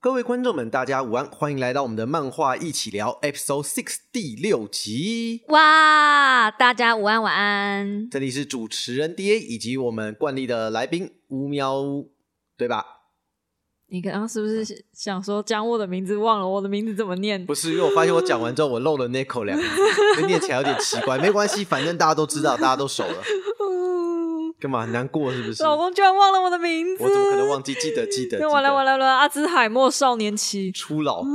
各位观众们，大家午安，欢迎来到我们的漫画一起聊 Episode Six 第六集。哇，大家午安晚安。这里是主持人 D A 以及我们惯例的来宾乌喵，对吧？你刚刚是不是想说将我的名字忘了？我的名字怎么念？不是，因为我发现我讲完之后，我漏了 Nico 两个字，念起来有点奇怪。没关系，反正大家都知道，大家都熟了。干嘛难过是不是？老公居然忘了我的名字，我怎么可能忘记？记得 记得。完了完了完了！阿兹海默少年期初老。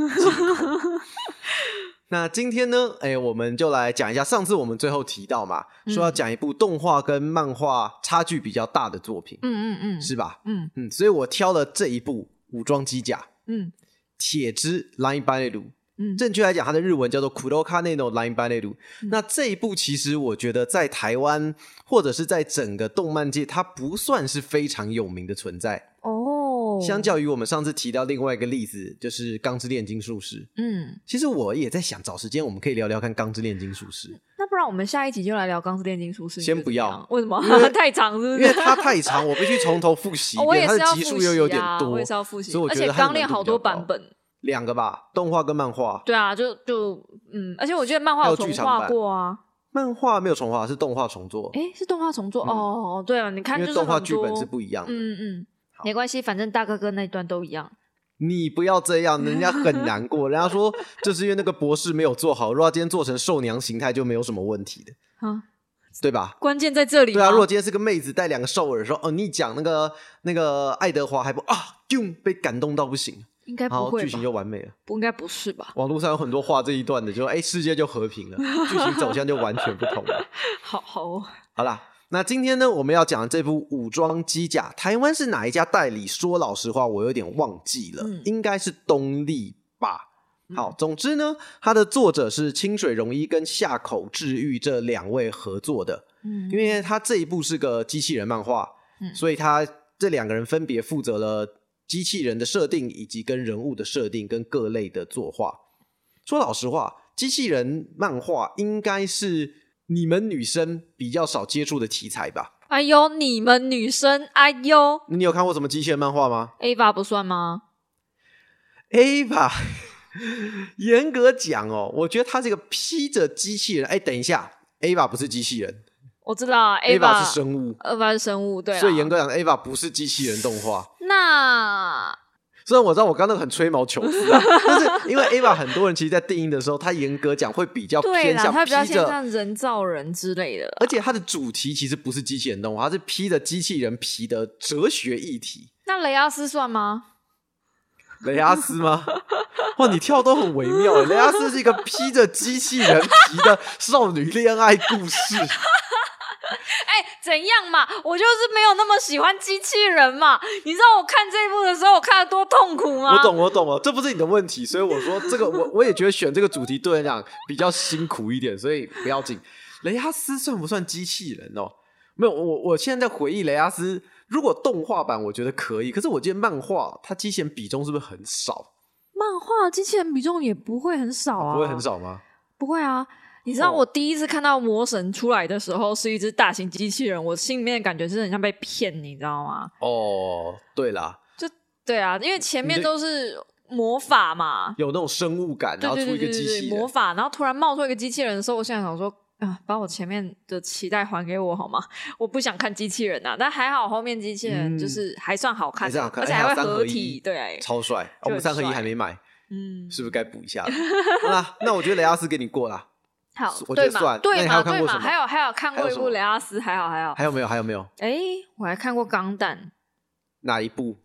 那今天呢？哎，我们就来讲一下上次我们最后提到嘛，说要讲一部动画跟漫画差距比较大的作品。嗯嗯嗯，是吧？嗯嗯，所以我挑了这一部武装机甲。嗯，铁之 Line Ballet。嗯，正确来讲，它的日文叫做 Kuroka no Line Ballet。那这一部其实我觉得在台湾或者是在整个动漫界，它不算是非常有名的存在哦。相较于我们上次提到另外一个例子，就是《钢之炼金术师》。嗯，其实我也在想找时间，我们可以聊聊看《钢之炼金术师》。那不然我们下一集就来聊《钢之炼金术师》？先不要，为什么？太长，是不是？因为它太长，我必须从头复习一遍。它的集数又有点多，我也是要复习。所以我觉得《钢炼》好多版本。两个吧，动画跟漫画。对啊，就就嗯，而且我觉得漫画有重画过啊。漫画没有重画，是动画重做。哎，是动画重做哦。对啊，你看，就是动画剧本是不一样的。嗯嗯，没关系，反正大哥哥那一段都一样。你不要这样，人家很难过。人家说，就是因为那个博士没有做好。如果今天做成兽娘形态，就没有什么问题的。啊，对吧？关键在这里。对啊，如果今天是个妹子带两个兽耳，说哦，你讲那个那个爱德华还不啊，就被感动到不行。应该不会，剧情就完美了。不应该不是吧？网络上有很多画这一段的，就说哎，世界就和平了，剧情走向就完全不同了。好好好啦，那今天呢，我们要讲这部武装机甲，台湾是哪一家代理？说老实话，我有点忘记了，应该是东立吧。好，总之呢，它的作者是清水荣一跟下口治愈这两位合作的。嗯，因为他这一部是个机器人漫画，所以他这两个人分别负责了。机器人的设定，以及跟人物的设定，跟各类的作画。说老实话，机器人漫画应该是你们女生比较少接触的题材吧？哎呦，你们女生，哎呦，你有看过什么机器人漫画吗？Ava 不算吗？Ava，严格讲哦，我觉得他这个披着机器人。哎，等一下，Ava 不是机器人。我知道，Ava 是生物，Ava 是生物，对。所以严格讲，Ava 不是机器人动画。那虽然我知道我刚刚很吹毛求疵啊，但是因为 Ava 很多人其实，在定义的时候，它严格讲会比较偏向披着像人造人之类的，而且它的主题其实不是机器人动画，它是披着机器人皮的哲学议题。那雷阿斯算吗？雷阿斯吗？哇，你跳都很微妙。雷阿斯是一个披着机器人皮的少女恋爱故事。哎，怎样嘛？我就是没有那么喜欢机器人嘛。你知道我看这一部的时候，我看的多痛苦吗？我懂，我懂了，这不是你的问题。所以我说这个，我我也觉得选这个主题对人讲比较辛苦一点，所以不要紧。雷阿斯算不算机器人哦？没有，我我现在在回忆雷阿斯。如果动画版，我觉得可以。可是我记得漫画，它机器人比重是不是很少？漫画机器人比重也不会很少啊，不会很少吗？不会啊。你知道我第一次看到魔神出来的时候是一只大型机器人，我心里面的感觉是很像被骗，你知道吗？哦，对啦，就对啊，因为前面都是魔法嘛，有那种生物感，然后出一个机器魔法，然后突然冒出一个机器人的时候，我现在想说啊，把我前面的期待还给我好吗？我不想看机器人啊，但还好后面机器人就是还算好看，而且还会合体，对，超帅。我们三合一还没买，嗯，是不是该补一下？那那我觉得雷阿斯给你过了。好，对嘛？对嘛？对嘛？还有还有看过一部雷阿斯，还好还好。还有没有？还有没有？哎，我还看过钢弹，哪一部？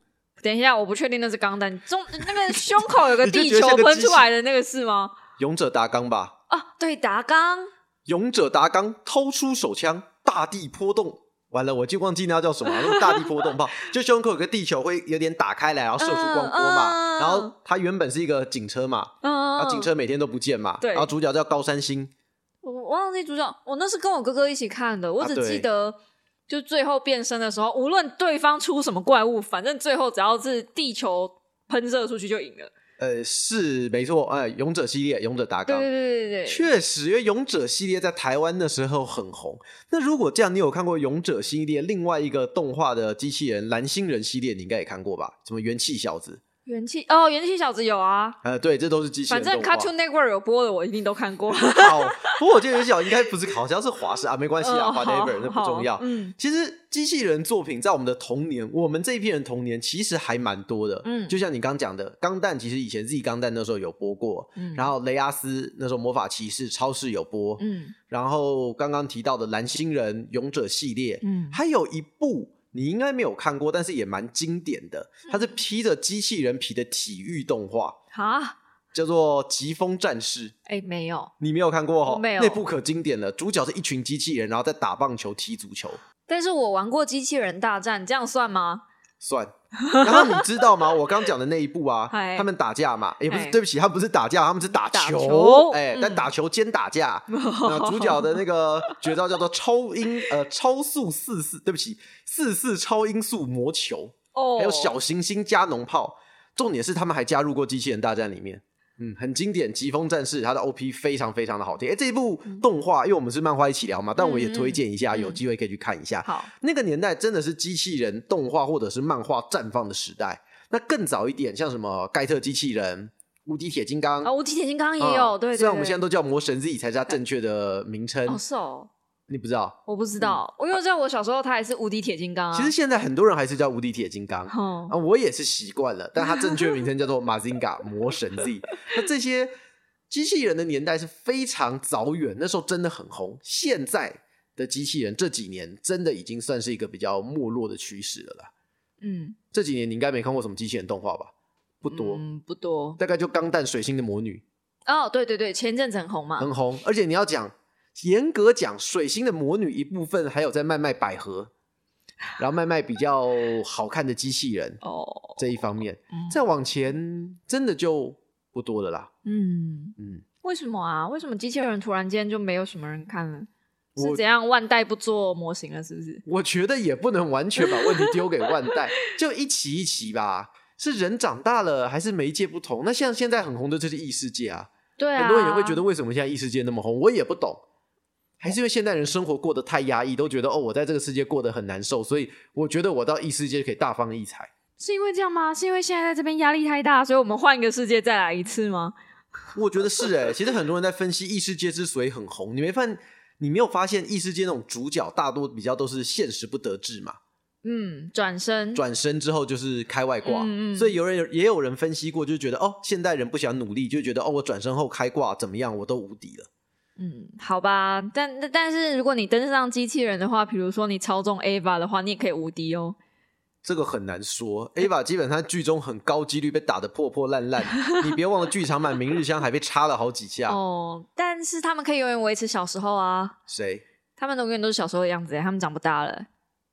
等一下，我不确定那是钢弹中那个胸口有个 地球喷出来的那个是吗？勇者达纲吧？啊，对，达纲。勇者达纲掏出手枪，大地波动。完了，我就忘记那叫什么，那个大地波动炮，就胸口有个地球会有点打开来，然后射出光波嘛。然后它原本是一个警车嘛，然后警车每天都不见嘛。然后主角叫高山星。我忘记主角，我那是跟我哥哥一起看的，我只记得就最后变身的时候，无论对方出什么怪物，反正最后只要是地球喷射出去就赢了。呃，是没错，哎，勇者系列，勇者达纲，对对对对对，确实，因为勇者系列在台湾的时候很红。那如果这样，你有看过勇者系列另外一个动画的机器人蓝星人系列，你应该也看过吧？什么元气小子？元气哦，元气小子有啊，呃，对，这都是机器人。反正 Cartoon Network 有播的，我一定都看过。好，不过我记得元气小应该不是，好像是华视啊，没关系啊，Whatever，那不重要。嗯，其实机器人作品在我们的童年，我们这一批人童年其实还蛮多的。嗯，就像你刚讲的，钢弹其实以前 Z 钢弹那时候有播过，嗯，然后雷阿斯那时候魔法骑士超市有播，嗯，然后刚刚提到的蓝星人勇者系列，嗯，还有一部。你应该没有看过，但是也蛮经典的。它是披着机器人皮的体育动画，啊，叫做《疾风战士》。哎，没有，你没有看过哈？没有，那部可经典了。主角是一群机器人，然后在打棒球、踢足球。但是我玩过《机器人大战》，这样算吗？算，然后你知道吗？我刚讲的那一步啊，他们打架嘛，也不是对不起，他不是打架，他们是打球，哎，但打球兼打架。那主角的那个绝招叫做超音呃超速四四，对不起，四四超音速魔球，哦，还有小行星加农炮。重点是他们还加入过机器人大战里面。嗯，很经典，《疾风战士》它的 OP 非常非常的好听。哎，这一部动画，因为我们是漫画一起聊嘛，但我也推荐一下，有机会可以去看一下。好，那个年代真的是机器人动画或者是漫画绽放的时代。那更早一点，像什么盖特机器人、无敌铁金刚啊，无敌铁金刚也有。对，虽然我们现在都叫魔神 Z 才是它正确的名称。哦，是哦。你不知道？我不知道，我因为在我小时候，他还是无敌铁金刚啊。其实现在很多人还是叫无敌铁金刚啊，我也是习惯了。但它正确名称叫做马 g 嘎魔神 Z。那这些机器人的年代是非常早远，那时候真的很红。现在的机器人这几年真的已经算是一个比较没落的趋势了啦。嗯，这几年你应该没看过什么机器人动画吧？不多，嗯不多，大概就钢弹、水星的魔女。哦，对对对，前阵子很红嘛，很红。而且你要讲。严格讲，水星的魔女一部分还有在卖卖百合，然后卖卖比较好看的机器人哦，这一方面，再往前真的就不多了啦。嗯嗯，为什么啊？为什么机器人突然间就没有什么人看了？是怎样万代不做模型了？是不是？我觉得也不能完全把问题丢给万代，就一期一期吧。是人长大了，还是媒介不同？那像现在很红的就是异世界啊，对啊，很多人也会觉得为什么现在异世界那么红？我也不懂。还是因为现代人生活过得太压抑，都觉得哦，我在这个世界过得很难受，所以我觉得我到异世界可以大放异彩。是因为这样吗？是因为现在在这边压力太大，所以我们换一个世界再来一次吗？我觉得是哎。其实很多人在分析异世界之所以很红，你没发现，你没有发现异世界那种主角大多比较都是现实不得志嘛？嗯，转身，转身之后就是开外挂，嗯所以有人也有人分析过，就觉得哦，现代人不想努力，就觉得哦，我转身后开挂怎么样，我都无敌了。嗯，好吧，但但是如果你登上机器人的话，比如说你操纵 Ava 的话，你也可以无敌哦。这个很难说，Ava 基本上剧中很高几率被打得破破烂烂。你别忘了，剧场版明日香还被插了好几下。哦，但是他们可以永远维持小时候啊。谁？他们永远都是小时候的样子，他们长不大了。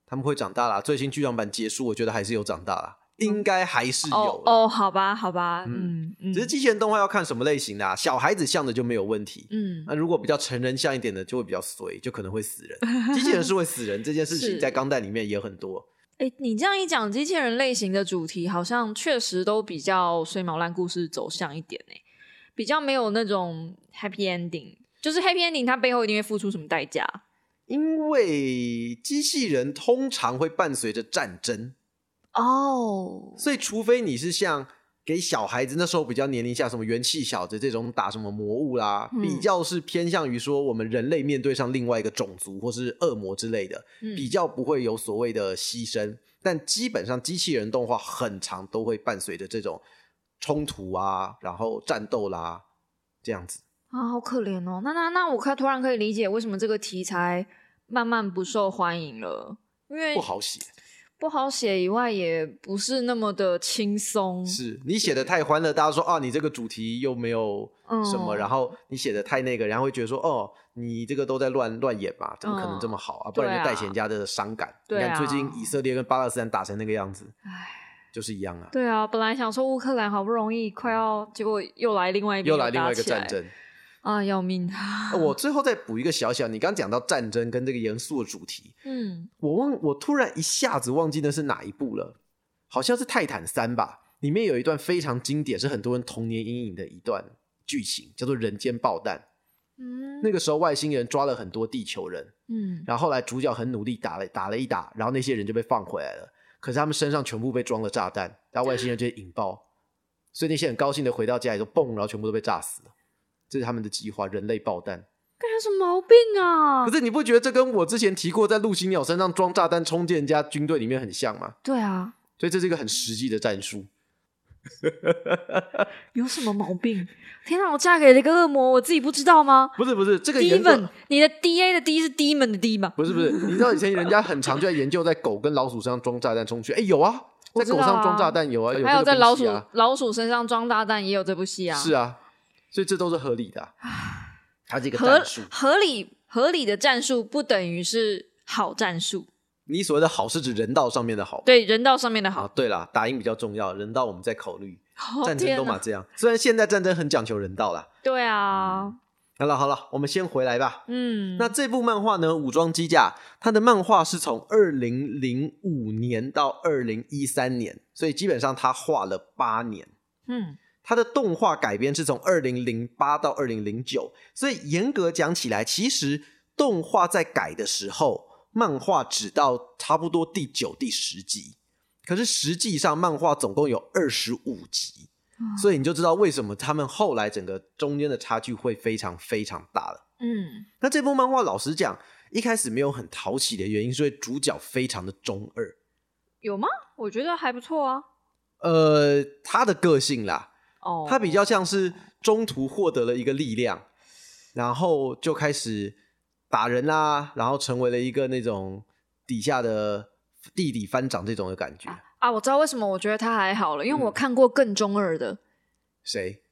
他们会长大啦。最新剧场版结束，我觉得还是有长大了。应该还是有哦，好吧，好吧，嗯，只是机器人动画要看什么类型的，小孩子像的就没有问题，嗯，那如果比较成人像一点的，就会比较衰，就可能会死人。机器人是会死人这件事情，在钢弹里面也很多。哎，你这样一讲，机器人类型的主题好像确实都比较衰毛烂故事走向一点哎，比较没有那种 happy ending，就是 happy ending，它背后一定会付出什么代价？因为机器人通常会伴随着战争。哦，所以除非你是像给小孩子那时候比较年龄下什么元气小子这种打什么魔物啦，比较是偏向于说我们人类面对上另外一个种族或是恶魔之类的，比较不会有所谓的牺牲。但基本上机器人动画很长都会伴随着这种冲突啊，然后战斗啦这样子啊，好可怜哦。那那那我可突然可以理解为什么这个题材慢慢不受欢迎了，因为不好写。不好写以外，也不是那么的轻松。是你写的太欢乐，大家说啊，你这个主题又没有什么，然后你写的太那个，然后会觉得说哦，你这个都在乱乱演嘛，怎么可能这么好啊？不然就带起人家的伤感。你看最近以色列跟巴勒斯坦打成那个样子，唉，就是一样啊。对啊，本来想说乌克兰好不容易快要，结果又来另外一又来另外一个战争。啊，要命！我最后再补一个小小，你刚讲到战争跟这个严肃的主题，嗯，我忘，我突然一下子忘记那是哪一部了，好像是《泰坦三》吧，里面有一段非常经典，是很多人童年阴影的一段剧情，叫做“人间爆弹”。嗯，那个时候外星人抓了很多地球人，嗯，然后后来主角很努力打了打了一打，然后那些人就被放回来了，可是他们身上全部被装了炸弹，然后外星人就引爆。所以那些很高兴的回到家里，就嘣，然后全部都被炸死了。这是他们的计划，人类爆弹。干什么毛病啊？可是你不觉得这跟我之前提过在陆行鸟身上装炸弹冲进人家军队里面很像吗？对啊，所以这是一个很实际的战术。有什么毛病？天哪！我嫁给了一个恶魔，我自己不知道吗？不是不是，这个 demon，你的 D A 的 D 是 demon 的 D 吗？不是不是，你知道以前人家很常就在研究在狗跟老鼠身上装炸弹冲去。哎，有啊，在狗上装炸弹有啊，还有在老鼠老鼠身上装炸弹也有这部戏啊。是啊，所以这都是合理的。它这个战术合理合理的战术不等于是好战术。你所谓的好是指人道上面的好，对人道上面的好。对了，打赢比较重要，人道我们再考虑。战争都嘛这样，虽然现在战争很讲求人道啦。对啊。好了好了，我们先回来吧。嗯，那这部漫画呢，《武装机甲》，它的漫画是从二零零五年到二零一三年，所以基本上它画了八年。嗯，它的动画改编是从二零零八到二零零九，所以严格讲起来，其实动画在改的时候。漫画只到差不多第九、第十集，可是实际上漫画总共有二十五集，所以你就知道为什么他们后来整个中间的差距会非常非常大了。嗯，那这部漫画老实讲，一开始没有很讨喜的原因，是因为主角非常的中二。有吗？我觉得还不错啊。呃，他的个性啦，哦，他比较像是中途获得了一个力量，然后就开始。打人啦，然后成为了一个那种底下的弟弟翻掌这种的感觉啊！我知道为什么我觉得他还好了，因为我看过更中二的。谁？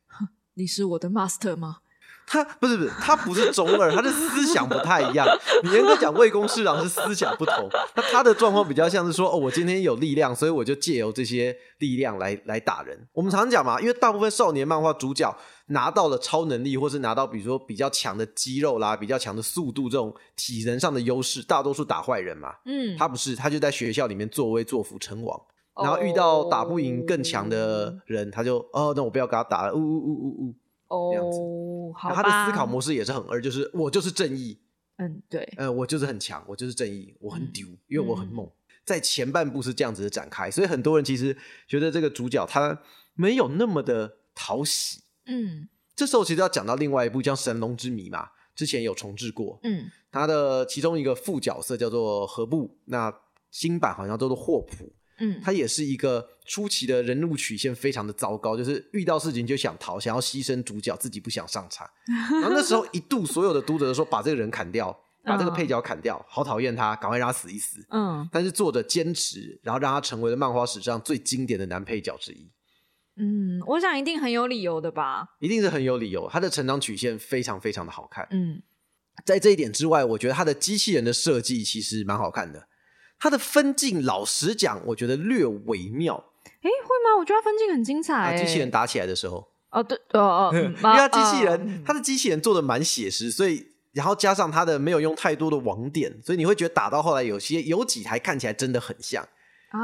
你是我的 master 吗？他不是不是，他不是中二，他的思想不太一样。你严格讲，魏公市长是思想不同，那他的状况比较像是说，哦，我今天有力量，所以我就借由这些力量来来打人。我们常讲嘛，因为大部分少年漫画主角拿到了超能力，或是拿到比如说比较强的肌肉啦、比较强的速度这种体能上的优势，大多数打坏人嘛。嗯，他不是，他就在学校里面作威作福称王，然后遇到打不赢更强的人，他就哦，那我不要跟他打了，呜呜呜呜呜。哦，好他的思考模式也是很二，就是我就是正义，嗯，对，呃，我就是很强，我就是正义，我很丢，因为我很猛。在前半部是这样子的展开，所以很多人其实觉得这个主角他没有那么的讨喜。嗯，这时候其实要讲到另外一部叫《神龙之谜》嘛，之前有重置过。嗯，他的其中一个副角色叫做何布，那新版好像叫做霍普。嗯，他也是一个初期的人物曲线非常的糟糕，就是遇到事情就想逃，想要牺牲主角，自己不想上场。然后那时候一度所有的读者都说把这个人砍掉，把这个配角砍掉，好讨厌他，赶快让他死一死。嗯，但是作者坚持，然后让他成为了漫画史上最经典的男配角之一。嗯，我想一定很有理由的吧？一定是很有理由，他的成长曲线非常非常的好看。嗯，在这一点之外，我觉得他的机器人的设计其实蛮好看的。他的分镜，老实讲，我觉得略微妙。哎，会吗？我觉得分镜很精彩。机器人打起来的时候，哦，对，哦哦，因为他机器人，他的机器人做的蛮写实，所以然后加上他的没有用太多的网点，所以你会觉得打到后来有些有几台看起来真的很像，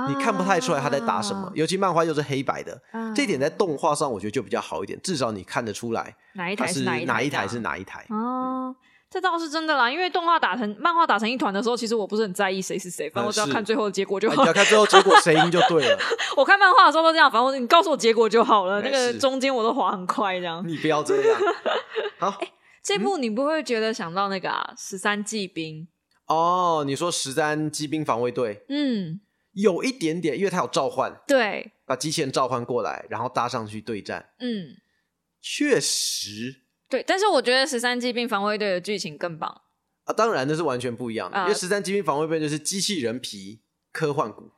你看不太出来他在打什么。尤其漫画又是黑白的，这一点在动画上我觉得就比较好一点，至少你看得出来哪一台是哪一台是哪一台哦。这倒是真的啦，因为动画打成漫画打成一团的时候，其实我不是很在意谁是谁，反正我只要看最后的结果就好。你要看最后结果 谁赢就对了。我看漫画的时候都这样，反正你告诉我结果就好了。那个中间我都滑很快，这样。你不要这样。好，这部你不会觉得想到那个啊，十三骑兵？哦，你说十三骑兵防卫队？嗯，有一点点，因为它有召唤，对，把机器人召唤过来，然后搭上去对战。嗯，确实。对，但是我觉得十三机兵防卫队的剧情更棒啊！当然那是完全不一样的，因为十三机兵防卫队就是机器人皮科幻股，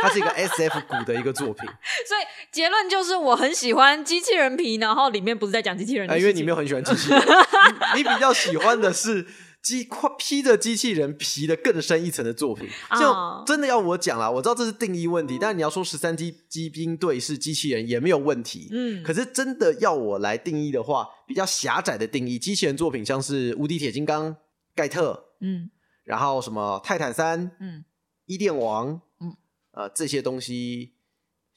它是一个 S F 股的一个作品。所以结论就是我很喜欢机器人皮，然后里面不是在讲机器人，因为你没有很喜欢机器人，你比较喜欢的是。机披着机器人皮的更深一层的作品，就真的要我讲啦。我知道这是定义问题，但是你要说十三机机兵队是机器人也没有问题。嗯，可是真的要我来定义的话，比较狭窄的定义，机器人作品像是无敌铁金刚、盖特，嗯，然后什么泰坦三，嗯，伊甸王，嗯，呃，这些东西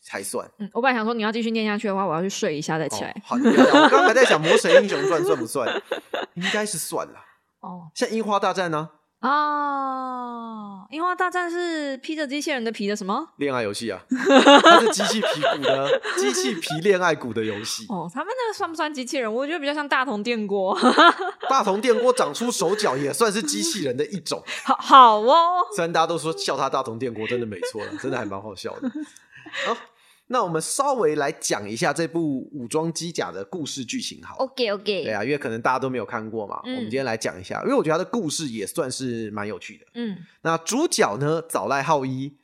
才算。嗯，我本来想说你要继续念下去的话，我要去睡一下再起来。好，我刚才在想《魔神英雄传》算不算？应该是算了。哦，像樱花大战呢？啊！樱花大战是披着机器人的皮的什么恋爱游戏啊？它是机器皮骨的机器皮恋爱骨的游戏。哦，他们那个算不算机器人？我觉得比较像大同电锅。大同电锅长出手脚也算是机器人的一种。好好哦，虽然大家都说笑他大同电锅，真的没错了，真的还蛮好笑的。好。那我们稍微来讲一下这部武装机甲的故事剧情，好。OK OK。对啊，因为可能大家都没有看过嘛，我们今天来讲一下，因为我觉得它的故事也算是蛮有趣的。嗯。那主角呢，早濑浩一，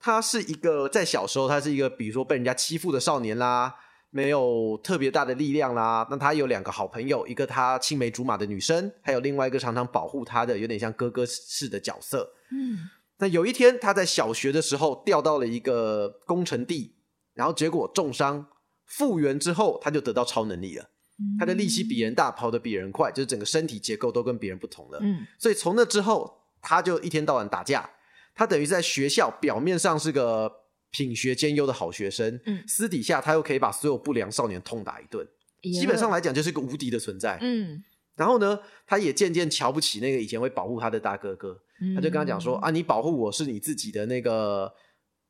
他是一个在小时候，他是一个比如说被人家欺负的少年啦，没有特别大的力量啦。那他有两个好朋友，一个他青梅竹马的女生，还有另外一个常常保护他的，有点像哥哥似的角色。嗯。那有一天，他在小学的时候掉到了一个工程地。然后结果重伤复原之后，他就得到超能力了。他的力气比人大，跑得比人快，就是整个身体结构都跟别人不同了。嗯，所以从那之后，他就一天到晚打架。他等于在学校表面上是个品学兼优的好学生，嗯，私底下他又可以把所有不良少年痛打一顿。基本上来讲，就是个无敌的存在。嗯，然后呢，他也渐渐瞧不起那个以前会保护他的大哥哥。他就跟他讲说：“啊，你保护我是你自己的那个。”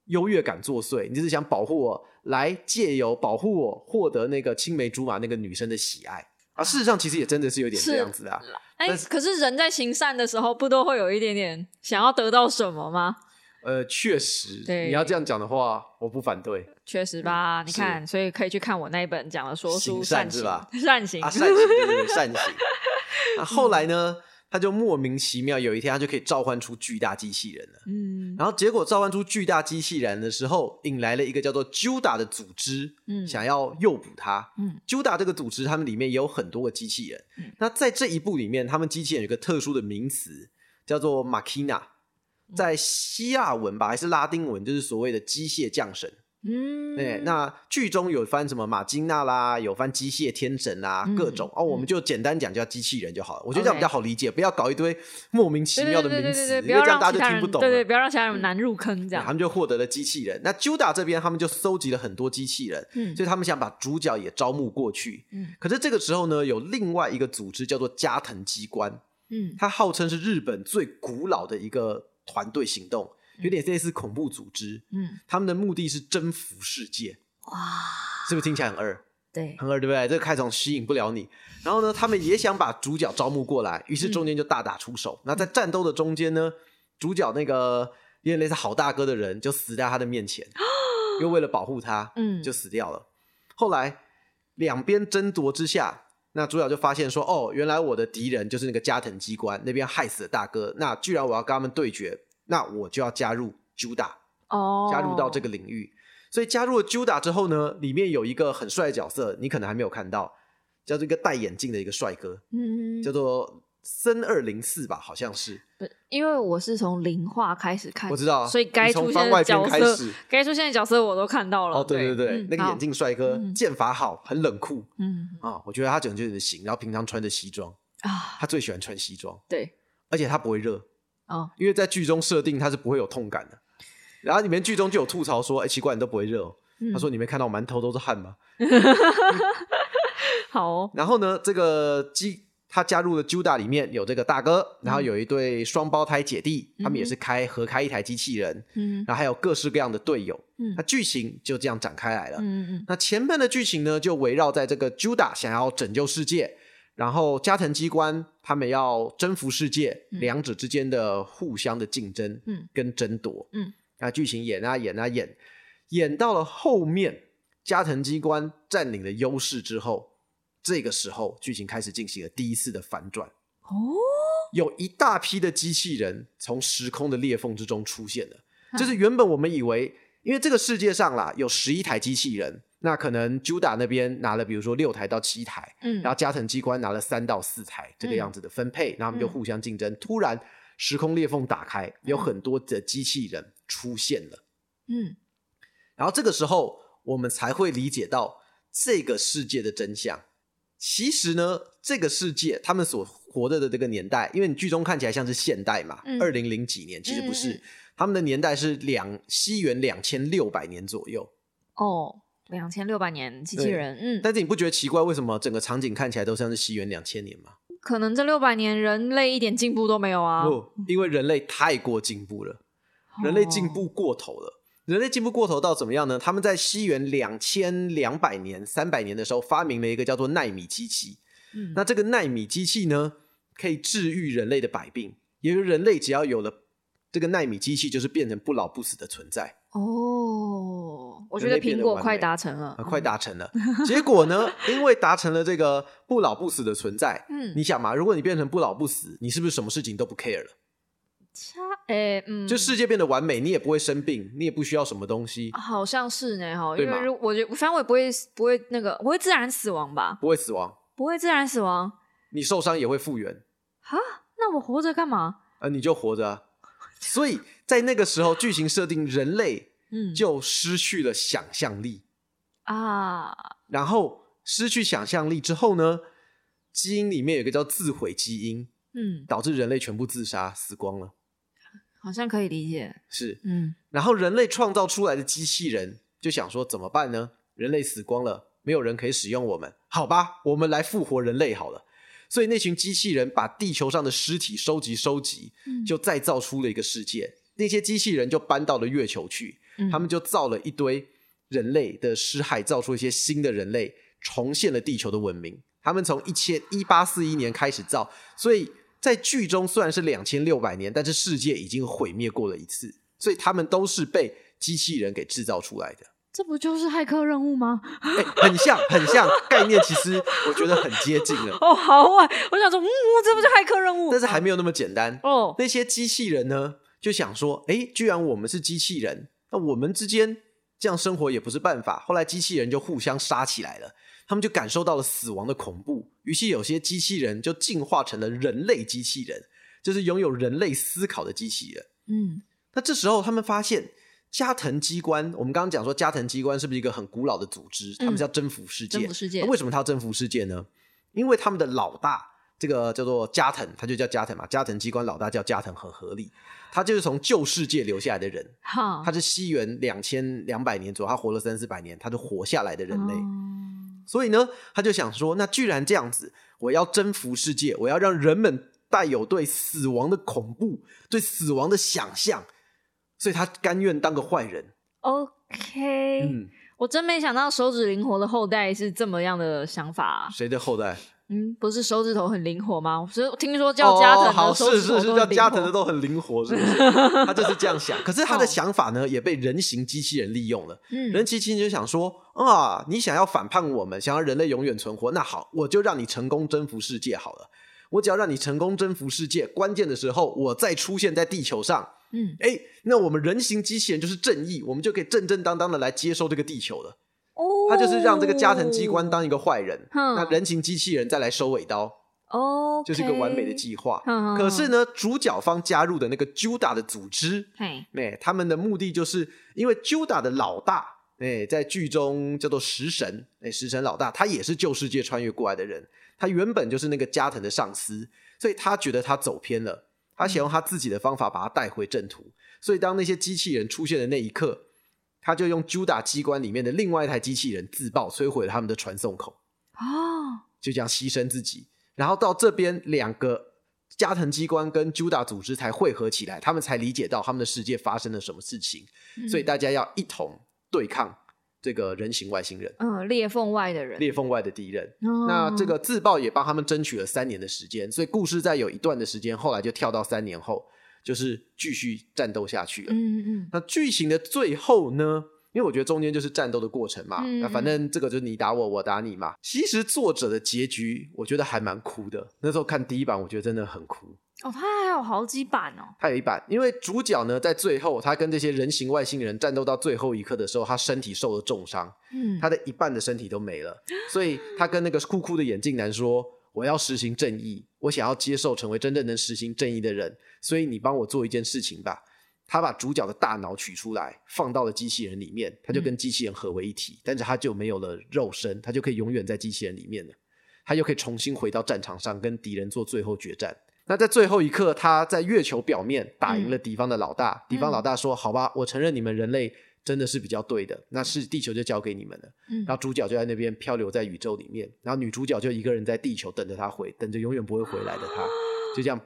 优越感作祟，你就是想保护我，来借由保护我获得那个青梅竹马那个女生的喜爱啊！事实上，其实也真的是有点这样子啊。哎，可是人在行善的时候，不都会有一点点想要得到什么吗？呃，确实，你要这样讲的话，我不反对。确实吧？你看，所以可以去看我那一本讲的说书善是吧？善行，善行，对对对，善行。那后来呢？他就莫名其妙，有一天他就可以召唤出巨大机器人了。嗯，然后结果召唤出巨大机器人的时候，引来了一个叫做 Juda 的组织，嗯，想要诱捕他。嗯，Juda 这个组织，他们里面也有很多个机器人。那在这一部里面，他们机器人有个特殊的名词，叫做 Machina，在希腊文吧还是拉丁文，就是所谓的机械降神。嗯，对，那剧中有翻什么马金娜啦，有翻机械天神啊，各种哦，我们就简单讲叫机器人就好了。我觉得这样比较好理解，不要搞一堆莫名其妙的名词，因为这样大家就听不懂。对对，不要让其他人难入坑。这样，他们就获得了机器人。那 Juda 这边，他们就搜集了很多机器人，所以他们想把主角也招募过去。嗯，可是这个时候呢，有另外一个组织叫做加藤机关，嗯，它号称是日本最古老的一个团队行动。有点类似恐怖组织，嗯，他们的目的是征服世界，哇，是不是听起来很二？对，很二，对不对？这个开场吸引不了你。然后呢，他们也想把主角招募过来，于是中间就大打出手。那在战斗的中间呢，主角那个有点类似好大哥的人就死在他的面前，又为了保护他，嗯，就死掉了。后来两边争夺之下，那主角就发现说，哦，原来我的敌人就是那个加藤机关那边害死了大哥，那居然我要跟他们对决。那我就要加入 Juda，哦，加入到这个领域。所以加入了 Juda 之后呢，里面有一个很帅的角色，你可能还没有看到，叫做一个戴眼镜的一个帅哥，嗯，叫做森二零四吧，好像是。不，因为我是从零话开始看，我知道，所以该出现的角色，该出现的角色我都看到了。哦，对对对，那个眼镜帅哥，剑法好，很冷酷，嗯啊，我觉得他整个人的型，然后平常穿着西装啊，他最喜欢穿西装，对，而且他不会热。哦，因为在剧中设定它是不会有痛感的，然后里面剧中就有吐槽说：“哎，奇怪，你都不会热。”他说：“你没看到我满头都是汗吗？”好。然后呢，这个基他加入了 Juda 里面有这个大哥，然后有一对双胞胎姐弟，他们也是开合开一台机器人，嗯，然后还有各式各样的队友，嗯，那剧情就这样展开来了，嗯嗯。那前半的剧情呢，就围绕在这个 Juda 想要拯救世界。然后加藤机关他们要征服世界，两者之间的互相的竞争跟争夺，嗯，那剧情演啊演啊演，演到了后面，加藤机关占领了优势之后，这个时候剧情开始进行了第一次的反转。哦，有一大批的机器人从时空的裂缝之中出现了，就是原本我们以为，因为这个世界上啦有十一台机器人。那可能 Juda 那边拿了，比如说六台到七台，嗯，然后加藤机关拿了三到四台，这个样子的分配，然后他们就互相竞争。突然时空裂缝打开，有很多的机器人出现了，嗯，然后这个时候我们才会理解到这个世界的真相。其实呢，这个世界他们所活着的这个年代，因为你剧中看起来像是现代嘛，二零零几年，其实不是，他们的年代是两西元两千六百年左右。哦。两千六百年机器人，嗯，但是你不觉得奇怪？为什么整个场景看起来都像是西元两千年吗？可能这六百年人类一点进步都没有啊。不，因为人类太过进步了，人类进步过头了。人类进步过头到怎么样呢？他们在西元两千两百年、三百年的时候发明了一个叫做纳米机器。嗯，那这个纳米机器呢，可以治愈人类的百病。也就是人类只要有了这个纳米机器，就是变成不老不死的存在。哦，我觉得苹果快达成了，快达成了。结果呢，因为达成了这个不老不死的存在，嗯，你想嘛，如果你变成不老不死，你是不是什么事情都不 care 了？差诶，嗯，就世界变得完美，你也不会生病，你也不需要什么东西，好像是呢，哈，因为如我觉得，反正我也不会不会那个，不会自然死亡吧？不会死亡，不会自然死亡，你受伤也会复原。哈，那我活着干嘛？呃，你就活着。所以在那个时候，剧情设定人类，嗯，就失去了想象力啊。然后失去想象力之后呢，基因里面有一个叫自毁基因，嗯，导致人类全部自杀死光了。好像可以理解，是，嗯，然后人类创造出来的机器人就想说怎么办呢？人类死光了，没有人可以使用我们，好吧，我们来复活人类好了。所以那群机器人把地球上的尸体收集收集，就再造出了一个世界。那些机器人就搬到了月球去，他们就造了一堆人类的尸骸，造出一些新的人类，重现了地球的文明。他们从一千一八四一年开始造，所以。在剧中虽然是两千六百年，但是世界已经毁灭过了一次，所以他们都是被机器人给制造出来的。这不就是骇客任务吗？哎，很像，很像，概念其实我觉得很接近了。哦，好啊，我想说，嗯，这不就骇客任务？但是还没有那么简单哦。那些机器人呢，就想说，哎，居然我们是机器人，那我们之间这样生活也不是办法。后来机器人就互相杀起来了。他们就感受到了死亡的恐怖，于是有些机器人就进化成了人类机器人，就是拥有人类思考的机器人。嗯，那这时候他们发现加藤机关，我们刚刚讲说加藤机关是不是一个很古老的组织？他们要征服世界，征服世界。为什么他要征服世界呢？因为他们的老大，这个叫做加藤，他就叫加藤嘛。加藤机关老大叫加藤，很合理。他就是从旧世界留下来的人，他是西元两千两百年左右，他活了三四百年，他就活下来的人类。所以呢，他就想说，那居然这样子，我要征服世界，我要让人们带有对死亡的恐怖、对死亡的想象，所以他甘愿当个坏人。OK，嗯，我真没想到手指灵活的后代是这么样的想法。谁的后代？嗯，不是手指头很灵活吗？所以听说叫加藤的是是是叫加藤的都很灵活，是不是？他就是这样想。可是他的想法呢，也被人形机器人利用了。嗯，人形机器人就想说啊，你想要反叛我们，想要人类永远存活，那好，我就让你成功征服世界好了。我只要让你成功征服世界，关键的时候我再出现在地球上。嗯，哎，那我们人形机器人就是正义，我们就可以正正当当的来接收这个地球了。他就是让这个加藤机关当一个坏人，那人形机器人再来收尾刀，哦，就是一个完美的计划。可是呢，主角方加入的那个 Juda 的组织，哎，他们的目的就是因为 Juda 的老大，哎，在剧中叫做食神，哎，食神老大，他也是旧世界穿越过来的人，他原本就是那个加藤的上司，所以他觉得他走偏了，他想用他自己的方法把他带回正途。所以当那些机器人出现的那一刻。他就用 Juda 机关里面的另外一台机器人自爆，摧毁了他们的传送口。哦，就这样牺牲自己，然后到这边两个加藤机关跟 Juda 组织才汇合起来，他们才理解到他们的世界发生了什么事情。所以大家要一同对抗这个人形外星人。嗯，裂缝外的人，裂缝外的敌人。那这个自爆也帮他们争取了三年的时间。所以故事在有一段的时间，后来就跳到三年后。就是继续战斗下去了。嗯嗯那剧情的最后呢？因为我觉得中间就是战斗的过程嘛。那反正这个就是你打我，我打你嘛。其实作者的结局，我觉得还蛮哭的。那时候看第一版，我觉得真的很哭。哦，他还有好几版哦。他有一版，因为主角呢，在最后他跟这些人形外星人战斗到最后一刻的时候，他身体受了重伤。嗯。他的一半的身体都没了，所以他跟那个酷酷的眼镜男说。我要实行正义，我想要接受成为真正能实行正义的人，所以你帮我做一件事情吧。他把主角的大脑取出来，放到了机器人里面，他就跟机器人合为一体，但是他就没有了肉身，他就可以永远在机器人里面了。他又可以重新回到战场上，跟敌人做最后决战。那在最后一刻，他在月球表面打赢了敌方的老大。敌方老大说：“好吧，我承认你们人类真的是比较对的，那是地球就交给你们了。嗯然后主角就在那边漂流在宇宙里面，然后女主角就一个人在地球等着他回，等着永远不会回来的他，就这样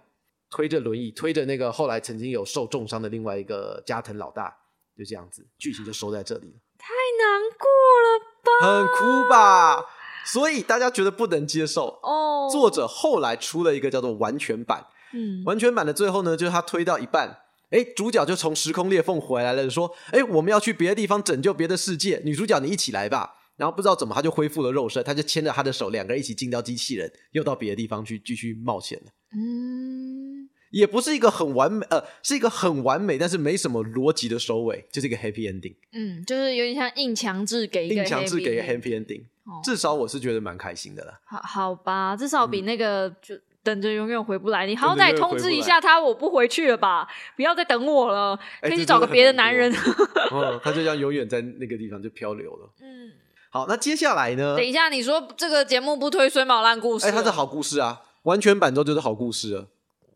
推着轮椅，推着那个后来曾经有受重伤的另外一个加藤老大，就这样子，剧情就收在这里了。太难过了吧？很哭吧？所以大家觉得不能接受哦。作者后来出了一个叫做完全版，嗯，完全版的最后呢，就是他推到一半。哎，主角就从时空裂缝回来了，说：“哎，我们要去别的地方拯救别的世界。”女主角，你一起来吧。然后不知道怎么，他就恢复了肉身，他就牵着他的手，两个人一起进到机器人，又到别的地方去继续冒险了。嗯，也不是一个很完美，呃，是一个很完美，但是没什么逻辑的收尾，就是一个 happy ending。嗯，就是有点像硬强制给硬强制给一个 happy ending。至少我是觉得蛮开心的了。好，好吧，至少比那个就。等着永远回不来，你好歹通知一下他，我不回去了吧，不要再等我了，可以去找个别的男人。哦，他就这样永远在那个地方就漂流了。嗯，好，那接下来呢？等一下，你说这个节目不推水毛烂故事？哎，它是好故事啊，完全版之后就是好故事了。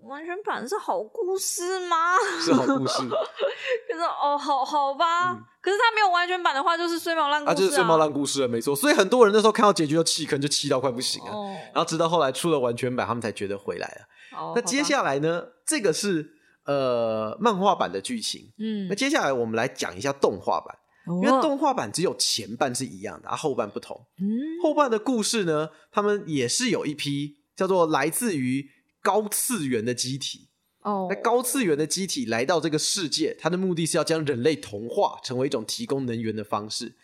完全版是好故事吗？是好故事。可是哦，好好吧。可是它没有完全版的话，就是碎毛烂故事啊。就是碎毛烂故事了，没错。所以很多人那时候看到结局就弃坑，就气到快不行了。然后直到后来出了完全版，他们才觉得回来了。那接下来呢？这个是呃漫画版的剧情。嗯。那接下来我们来讲一下动画版，因为动画版只有前半是一样的，啊后半不同。嗯。后半的故事呢，他们也是有一批叫做来自于。高次元的机体哦，那高次元的机体来到这个世界，它的目的是要将人类同化，成为一种提供能源的方式。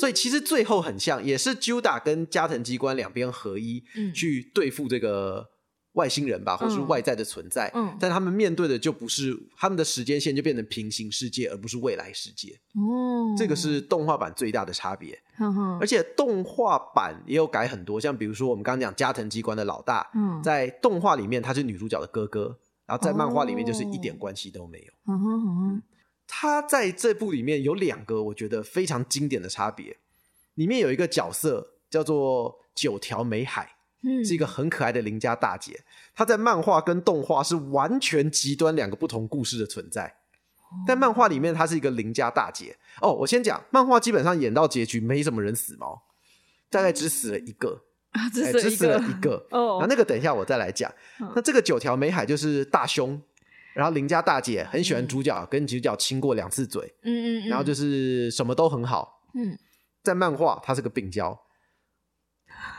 所以其实最后很像，也是 Juda 跟加藤机关两边合一，去对付这个。外星人吧，或是外在的存在，嗯但他们面对的就不是他们的时间线，就变成平行世界，而不是未来世界。哦，这个是动画版最大的差别。而且动画版也有改很多，像比如说我们刚刚讲加藤机关的老大，在动画里面他是女主角的哥哥，然后在漫画里面就是一点关系都没有。嗯哼哼他在这部里面有两个我觉得非常经典的差别，里面有一个角色叫做九条美海。是一个很可爱的邻家大姐，她在漫画跟动画是完全极端两个不同故事的存在。在漫画里面，她是一个邻家大姐。哦，我先讲漫画，基本上演到结局没什么人死毛，大概只死了一个，只死了一个。哦，那那个等一下我再来讲。那这个九条美海就是大胸，然后邻家大姐很喜欢主角，跟主角亲过两次嘴。嗯嗯，然后就是什么都很好。嗯，在漫画她是个病娇。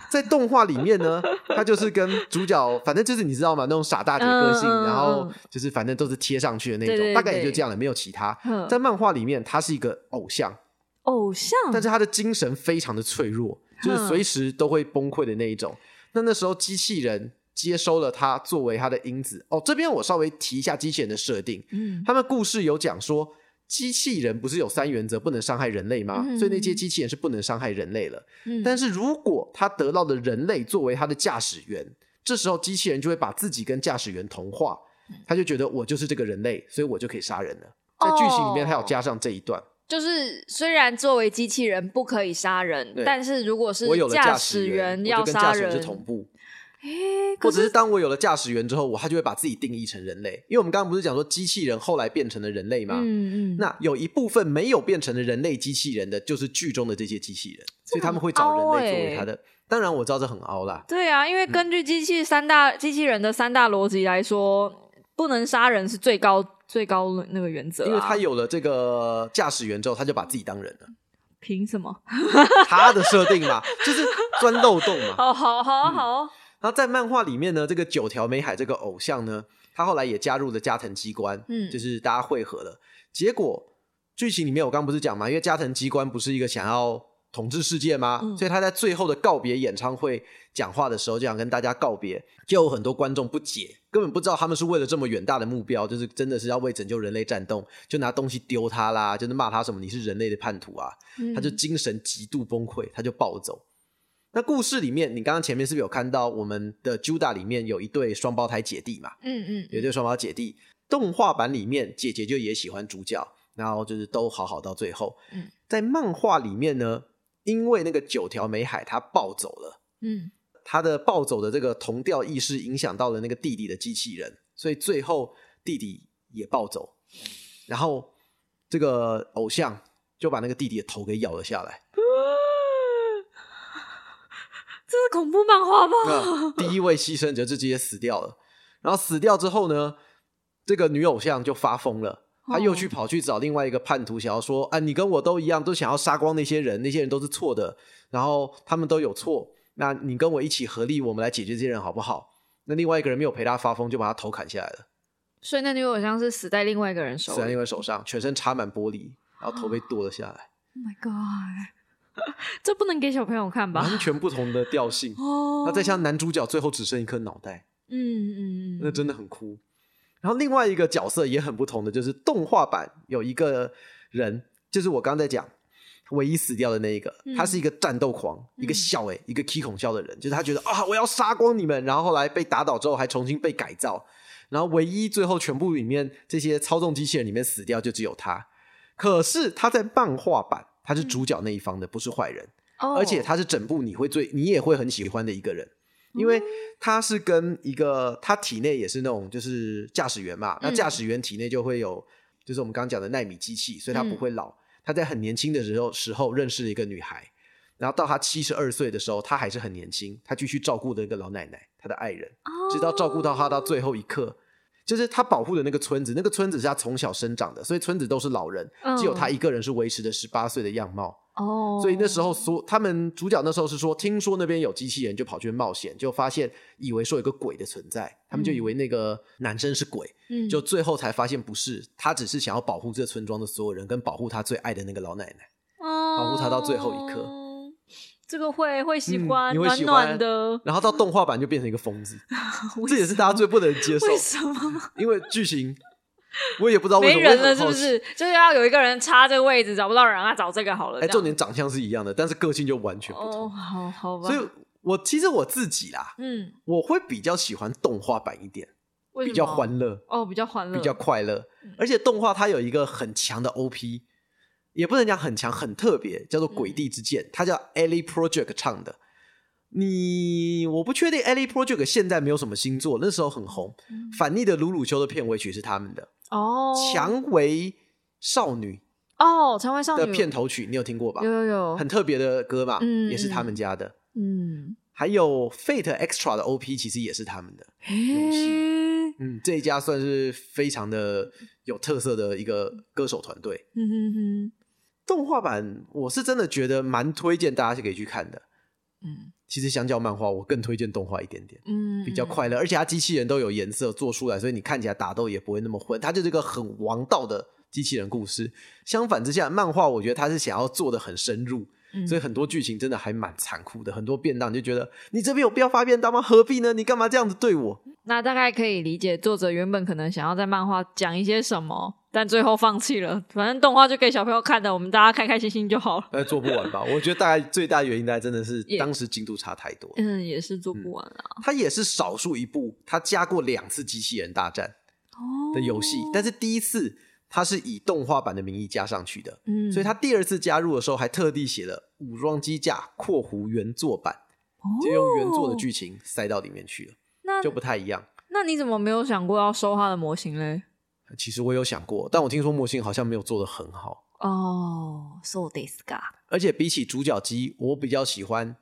在动画里面呢，他就是跟主角，反正就是你知道吗？那种傻大姐个性，然后就是反正都是贴上去的那种，大概也就这样了，没有其他。在漫画里面，他是一个偶像，偶像，但是他的精神非常的脆弱，就是随时都会崩溃的那一种。那那时候机器人接收了他作为他的因子。哦，这边我稍微提一下机器人的设定。嗯，他们故事有讲说。机器人不是有三原则不能伤害人类吗？所以那些机器人是不能伤害人类了。嗯但是如果他得到的人类作为他的驾驶员，这时候机器人就会把自己跟驾驶员同化，他就觉得我就是这个人类，所以我就可以杀人了。在剧情里面，他有加上这一段，就是虽然作为机器人不可以杀人，但是如果是我有了驾驶员要杀人是同步。或者是当我有了驾驶员之后，我他就会把自己定义成人类，因为我们刚刚不是讲说机器人后来变成了人类吗？嗯嗯。那有一部分没有变成的人类机器人的，就是剧中的这些机器人，所以他们会找人类作为他的。当然我知道这很凹啦。对啊，因为根据机器三大机器人的三大逻辑来说，不能杀人是最高最高那个原则。因为他有了这个驾驶员之后，他就把自己当人了。凭什么？他的设定嘛，就是钻漏洞嘛。哦，好好好。然后在漫画里面呢，这个九条美海这个偶像呢，他后来也加入了加藤机关，嗯，就是大家汇合了。结果剧情里面我刚不是讲嘛，因为加藤机关不是一个想要统治世界吗？所以他在最后的告别演唱会讲话的时候，就想跟大家告别，就有很多观众不解，根本不知道他们是为了这么远大的目标，就是真的是要为拯救人类战斗，就拿东西丢他啦，就是骂他什么你是人类的叛徒啊，他就精神极度崩溃，他就暴走。那故事里面，你刚刚前面是不是有看到我们的 Juda 里面有一对双胞胎姐弟嘛？嗯嗯，有一对双胞姐弟。动画版里面，姐姐就也喜欢主角，然后就是都好好到最后。嗯，在漫画里面呢，因为那个九条美海他暴走了，嗯，他的暴走的这个同调意识影响到了那个弟弟的机器人，所以最后弟弟也暴走，然后这个偶像。就把那个弟弟的头给咬了下来。这是恐怖漫画吧？第一位牺牲者就直接死掉了。然后死掉之后呢，这个女偶像就发疯了，她又去跑去找另外一个叛徒，想要说：“啊，你跟我都一样，都想要杀光那些人，那些人都是错的，然后他们都有错。那你跟我一起合力，我们来解决这些人好不好？”那另外一个人没有陪他发疯，就把他头砍下来了。所以那女偶像是死在另外一个人手，死在另外手上，全身插满玻璃，然后头被剁了下来。Oh my god！这不能给小朋友看吧？完全不同的调性。哦。那再像男主角最后只剩一颗脑袋。嗯嗯嗯。那真的很哭。然后另外一个角色也很不同的，就是动画版有一个人，就是我刚才讲唯一死掉的那一个，他是一个战斗狂，一个笑哎，一个 K 孔笑的人，就是他觉得啊，我要杀光你们，然后后来被打倒之后还重新被改造。然后唯一最后全部里面这些操纵机器人里面死掉就只有他，可是他在漫画版他是主角那一方的，不是坏人，而且他是整部你会最你也会很喜欢的一个人，因为他是跟一个他体内也是那种就是驾驶员嘛，那驾驶员体内就会有就是我们刚刚讲的纳米机器，所以他不会老。他在很年轻的时候时候认识了一个女孩，然后到他七十二岁的时候，他还是很年轻，他继续照顾的一个老奶奶。他的爱人，直到照顾到他到最后一刻，就是他保护的那个村子，那个村子是他从小生长的，所以村子都是老人，只有他一个人是维持着十八岁的样貌。哦，所以那时候所他们主角那时候是说，听说那边有机器人，就跑去冒险，就发现以为说有个鬼的存在，他们就以为那个男生是鬼，就最后才发现不是，他只是想要保护这村庄的所有人，跟保护他最爱的那个老奶奶，保护他到最后一刻。这个会会喜欢，暖暖的。然后到动画版就变成一个疯子，这也是大家最不能接受。为什么？因为剧情 我也不知道为什么没人了，是不是？就是要有一个人插这个位置，找不到人啊，找这个好了。哎，重点长相是一样的，但是个性就完全不同。好好吧。所以我其实我自己啦，嗯，我会比较喜欢动画版一点，比较欢乐哦，比较欢乐，比较快乐。而且动画它有一个很强的 OP。也不能讲很强很特别，叫做《鬼地之剑》，它叫 Ellie Project 唱的。你我不确定 Ellie Project 现在没有什么新作，那时候很红。反逆的鲁鲁修的片尾曲是他们的哦，《蔷薇少女》哦，《蔷薇少女》的片头曲你有听过吧？有有有，很特别的歌嘛，也是他们家的。嗯，还有 Fate Extra 的 OP 其实也是他们的游戏。嗯，这一家算是非常的有特色的一个歌手团队。嗯哼哼。动画版我是真的觉得蛮推荐大家是可以去看的，嗯，其实相较漫画，我更推荐动画一点点，嗯，比较快乐，而且它机器人都有颜色做出来，所以你看起来打斗也不会那么混，它就是一个很王道的机器人故事。相反之下，漫画我觉得它是想要做的很深入。所以很多剧情真的还蛮残酷的，很多便当就觉得你这边有必要发便当吗？何必呢？你干嘛这样子对我？那大概可以理解作者原本可能想要在漫画讲一些什么，但最后放弃了。反正动画就给小朋友看的，我们大家开开心心就好了。那做不完吧？我觉得大概最大原因大概真的是当时进度差太多。嗯，也是做不完啊。它也是少数一部，它加过两次机器人大战的游戏，但是第一次。它是以动画版的名义加上去的，嗯，所以它第二次加入的时候还特地写了《武装机甲括弧原作版》，就用原作的剧情塞到里面去了，那就不太一样。那你怎么没有想过要收他的模型嘞？其实我有想过，但我听说模型好像没有做的很好。哦，so this guy。而且比起主角机，我比较喜欢，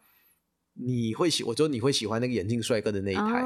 你会喜，我觉得你会喜欢那个眼镜帅哥的那一台，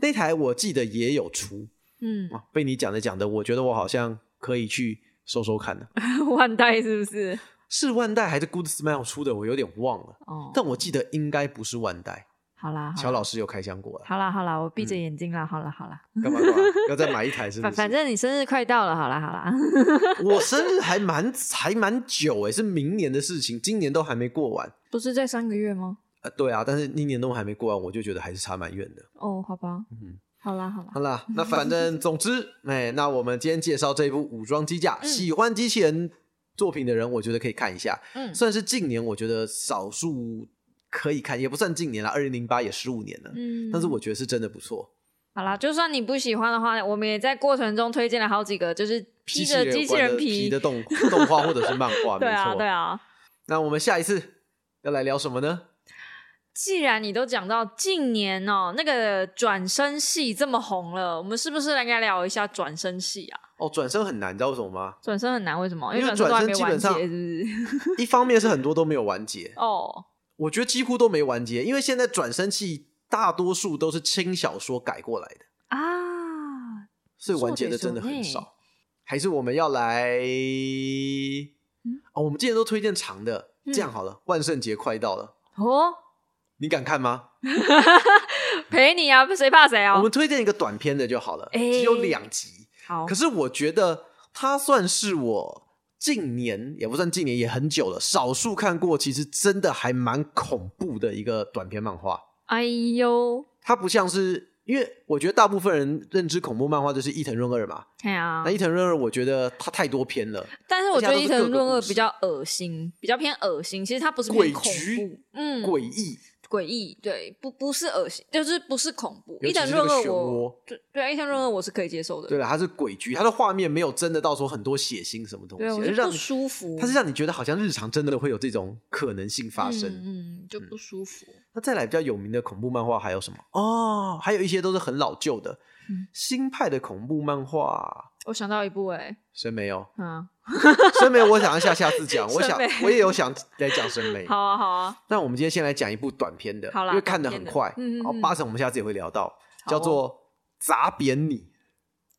那台我记得也有出，嗯，被你讲的讲的，我觉得我好像。可以去收收看的，万代是不是？是万代还是 Good Smile 出的？我有点忘了。哦，但我记得应该不是万代。好啦，乔老师又开箱过了。好啦好啦，我闭着眼睛啦。好啦好了，干嘛？要再买一台是不是？反正你生日快到了，好啦好啦。我生日 还蛮还蛮久哎，是明年的事情，今年都还没过完。不是在三个月吗？呃，对啊，但是一年都还没过完，我就觉得还是差蛮远的。哦，好吧。嗯。好啦好啦好啦，那反正总之，哎，那我们今天介绍这一部武装机甲，喜欢机器人作品的人，我觉得可以看一下。嗯，算是近年我觉得少数可以看，也不算近年了，二零零八也十五年了。嗯，但是我觉得是真的不错。好啦，就算你不喜欢的话，我们也在过程中推荐了好几个，就是披着机器人皮的动 动画或者是漫画。对啊对啊。那我们下一次要来聊什么呢？既然你都讲到近年哦，那个转身戏这么红了，我们是不是来聊一下转身戏啊？哦，转身很难，你知道为什么吗？转身很难，为什么？因为转身基本上是不是？一方面是很多都没有完结哦，我觉得几乎都没完结，因为现在转生器大多数都是轻小说改过来的啊，所以完结的真的很少。还是我们要来？哦，我们今天都推荐长的，这样好了，万圣节快到了哦，你敢看吗？陪你啊，谁怕谁啊？我们推荐一个短片的就好了，只有两集。好，可是我觉得它算是我近年也不算近年，也很久了，少数看过，其实真的还蛮恐怖的一个短篇漫画。哎呦，它不像是。因为我觉得大部分人认知恐怖漫画就是伊藤润二嘛，对啊。那伊藤润二，我觉得他太多篇了。但是我觉得伊藤润二比较恶心，比较偏恶心。其实他不是诡怖，嗯，诡异。诡异，对，不不是恶心，就是不是恐怖。伊藤润二，我对对，伊藤润二我是可以接受的。对了，它是鬼剧，它的画面没有真的到说很多血腥什么东西，对，不舒服。它是让你觉得好像日常真的会有这种可能性发生，嗯，就不舒服。那再来比较有名的恐怖漫画还有什么？哦，还有一些都是很老旧的新派的恐怖漫画。我想到一部，哎，谁没有？嗯。审美，我想要下下次讲。我想，我也有想来讲审美。好啊，好啊。那我们今天先来讲一部短片的，因为看的很快。嗯嗯。八成我们下次也会聊到，叫做《砸扁你》。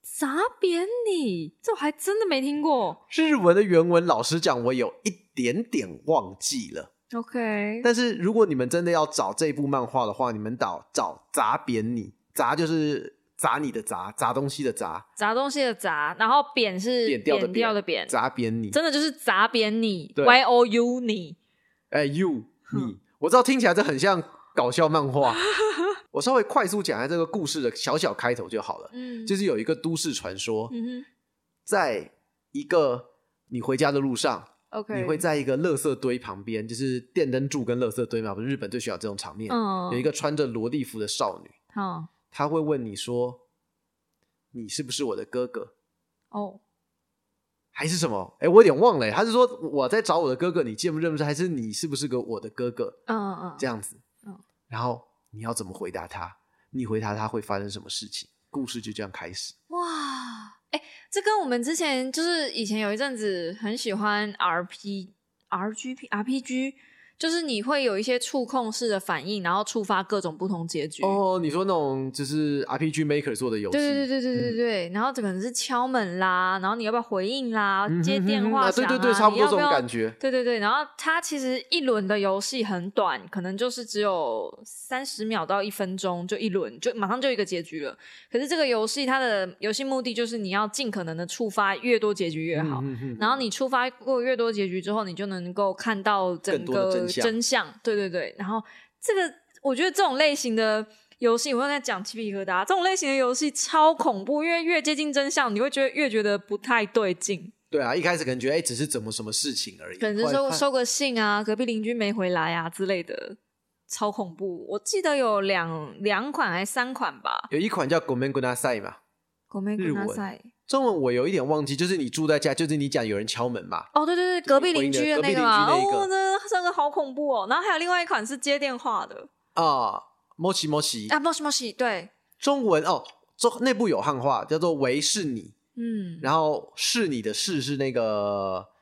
砸扁你，这我还真的没听过。日文的原文，老实讲，我有一点点忘记了。OK。但是如果你们真的要找这部漫画的话，你们找找《砸扁你》，砸就是。砸你的砸，砸东西的砸，砸东西的砸，然后扁是扁掉的扁，砸扁你，真的就是砸扁你，Y O U 你，哎 U 你，我知道听起来这很像搞笑漫画，我稍微快速讲一下这个故事的小小开头就好了，嗯，就是有一个都市传说，在一个你回家的路上，OK，你会在一个垃圾堆旁边，就是电灯柱跟垃圾堆嘛，不是日本最喜欢这种场面，有一个穿着萝莉服的少女，好。他会问你说：“你是不是我的哥哥？”哦，还是什么？哎，我有点忘了。他是说我在找我的哥哥，你认不认不识？还是你是不是个我的哥哥？嗯嗯嗯，这样子。嗯，然后你要怎么回答他？你回答他会发生什么事情？故事就这样开始。哇，哎，这跟我们之前就是以前有一阵子很喜欢 R P R G P R P G。就是你会有一些触控式的反应，然后触发各种不同结局。哦，你说那种就是 RPG Maker 做的游戏，对对对对对对对。然后这可能是敲门啦，然后你要不要回应啦，接电话对对对，差不多这种感觉。对对对，然后它其实一轮的游戏很短，可能就是只有三十秒到一分钟，就一轮，就马上就一个结局了。可是这个游戏它的游戏目的就是你要尽可能的触发越多结局越好，然后你触发过越多结局之后，你就能够看到整个。真相，对对对，然后这个我觉得这种类型的游戏，我刚才讲鸡皮疙瘩，这种类型的游戏超恐怖，因为越接近真相，你会觉得越觉得不太对劲。对啊，一开始可能觉得哎，只是怎么什么事情而已，可能收收个信啊，隔壁邻居没回来啊之类的，超恐怖。我记得有两两款还三款吧，有一款叫《Gomen Guna Sai》嘛，《Gomen Guna Sai》。中文我有一点忘记，就是你住在家，就是你讲有人敲门嘛？哦，对对对，隔壁邻居的那个嘛，哦，那这个好恐怖哦。然后还有另外一款是接电话的啊，摩西摩西啊，摩西摩西，对，中文哦，中内部有汉化，叫做“为是你”，嗯，然后是你的“是”是那个。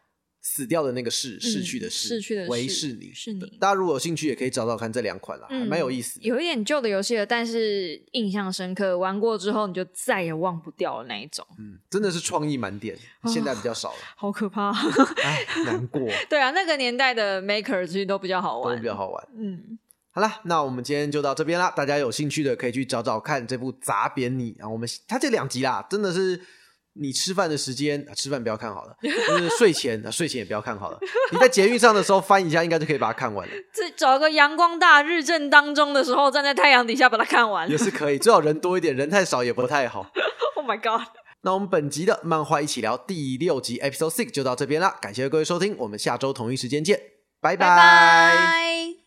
死掉的那个逝逝去的逝，逝去的为是你，是你。大家如果有兴趣，也可以找找看这两款啦，还蛮有意思。有一点旧的游戏了，但是印象深刻，玩过之后你就再也忘不掉了那一种。嗯，真的是创意满点，现在比较少了，好可怕，哎，难过。对啊，那个年代的 Maker 其实都比较好玩，都比较好玩。嗯，好了，那我们今天就到这边啦。大家有兴趣的可以去找找看这部砸扁你啊。我们它这两集啦，真的是。你吃饭的时间，吃饭不要看好了，就是睡前，睡前也不要看好了。你在捷运上的时候翻一下，应该就可以把它看完了。这找个阳光大、日正当中的时候，站在太阳底下把它看完，也是可以。最好人多一点，人太少也不太好。Oh my god！那我们本集的漫画一起聊第六集 Episode Six 就到这边啦，感谢各位收听，我们下周同一时间见，拜拜。